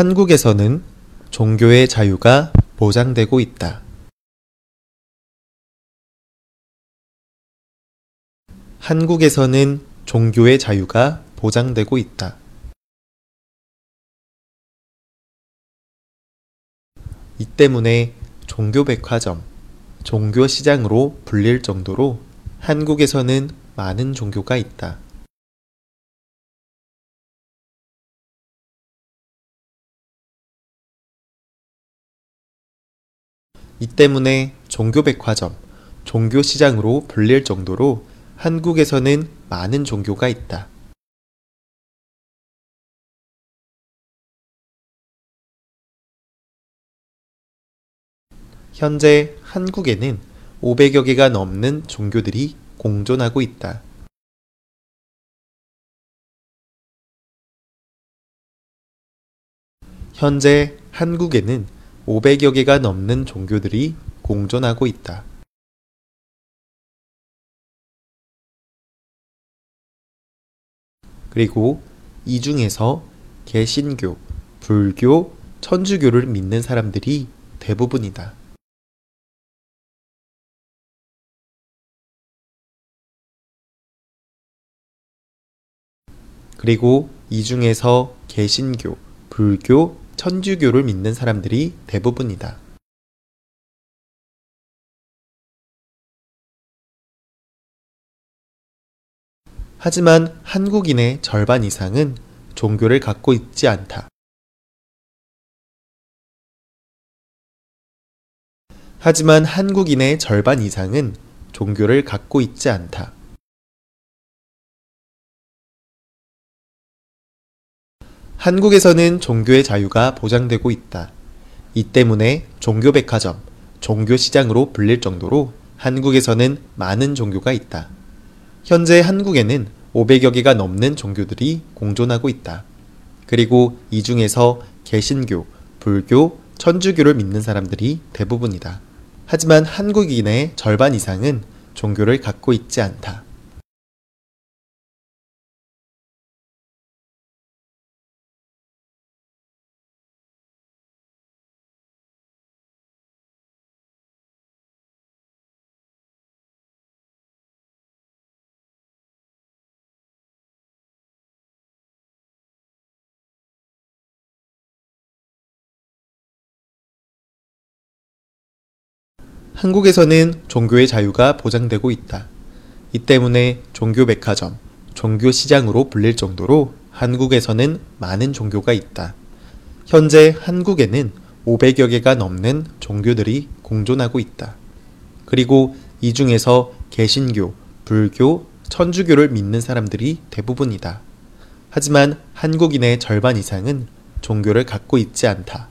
한국에서는 종교의 자유가 보장되고 있다. 한국에서는 종교의 자유가 보장되고 있다. 이 때문에 종교백화점, 종교시장으로 불릴 정도로 한국에서는 많은 종교가 있다. 이 때문에 종교백화점, 종교시장으로 불릴 정도로 한국에서는 많은 종교가 있다. 현재 한국에는 500여 개가 넘는 종교들이 공존하고 있다. 현재 한국에는 500여 개가 넘는 종교들이 공존하고 있다. 그리고 이 중에서 개신교, 불교, 천주교를 믿는 사람들이 대부분이다. 그리고 이 중에서 개신교, 불교, 천주교를 믿는 사람들이 대부분이다. 하지만 한국인의 절반 이상은 종교를 갖고 있지 않다. 하지만 한국인의 절반 이상은 종교를 갖고 있지 않다. 한국에서는 종교의 자유가 보장되고 있다. 이 때문에 종교백화점, 종교시장으로 불릴 정도로 한국에서는 많은 종교가 있다. 현재 한국에는 500여 개가 넘는 종교들이 공존하고 있다. 그리고 이 중에서 개신교, 불교, 천주교를 믿는 사람들이 대부분이다. 하지만 한국인의 절반 이상은 종교를 갖고 있지 않다. 한국에서는 종교의 자유가 보장되고 있다. 이 때문에 종교 백화점, 종교 시장으로 불릴 정도로 한국에서는 많은 종교가 있다. 현재 한국에는 500여 개가 넘는 종교들이 공존하고 있다. 그리고 이 중에서 개신교, 불교, 천주교를 믿는 사람들이 대부분이다. 하지만 한국인의 절반 이상은 종교를 갖고 있지 않다.